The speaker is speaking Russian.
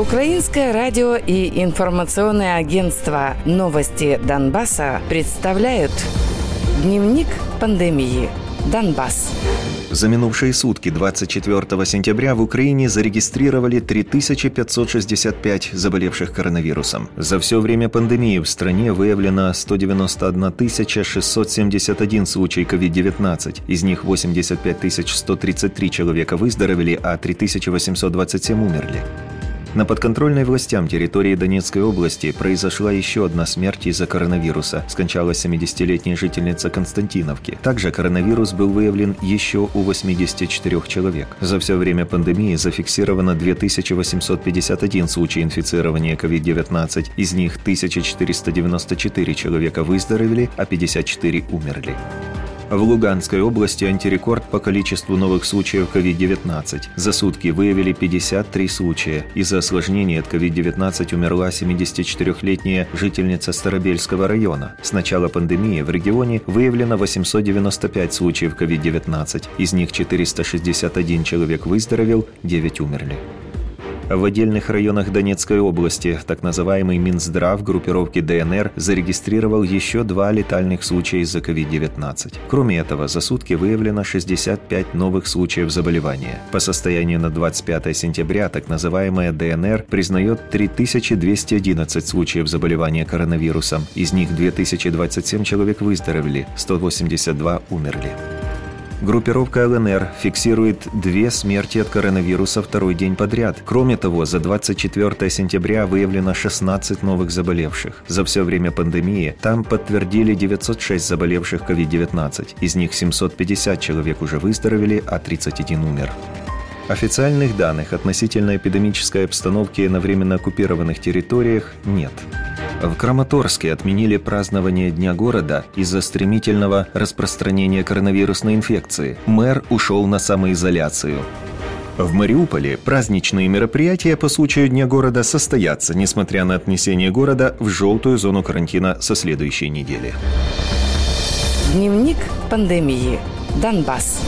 Украинское радио и информационное агентство «Новости Донбасса» представляют Дневник пандемии. Донбасс. За минувшие сутки 24 сентября в Украине зарегистрировали 3565 заболевших коронавирусом. За все время пандемии в стране выявлено 191 671 случай COVID-19. Из них 85 133 человека выздоровели, а 3827 умерли. На подконтрольной властям территории Донецкой области произошла еще одна смерть из-за коронавируса. Скончалась 70-летняя жительница Константиновки. Также коронавирус был выявлен еще у 84 человек. За все время пандемии зафиксировано 2851 случай инфицирования COVID-19. Из них 1494 человека выздоровели, а 54 умерли. В Луганской области антирекорд по количеству новых случаев COVID-19. За сутки выявили 53 случая. Из-за осложнений от COVID-19 умерла 74-летняя жительница Старобельского района. С начала пандемии в регионе выявлено 895 случаев COVID-19. Из них 461 человек выздоровел, 9 умерли. В отдельных районах Донецкой области так называемый Минздрав группировки ДНР зарегистрировал еще два летальных случая из-за COVID-19. Кроме этого, за сутки выявлено 65 новых случаев заболевания. По состоянию на 25 сентября так называемая ДНР признает 3211 случаев заболевания коронавирусом. Из них 2027 человек выздоровели, 182 умерли. Группировка ЛНР фиксирует две смерти от коронавируса второй день подряд. Кроме того, за 24 сентября выявлено 16 новых заболевших. За все время пандемии там подтвердили 906 заболевших COVID-19. Из них 750 человек уже выздоровели, а 31 умер. Официальных данных относительно эпидемической обстановки на временно оккупированных территориях нет. В Краматорске отменили празднование Дня города из-за стремительного распространения коронавирусной инфекции. Мэр ушел на самоизоляцию. В Мариуполе праздничные мероприятия по случаю Дня города состоятся, несмотря на отнесение города в желтую зону карантина со следующей недели. Дневник пандемии. Донбасс.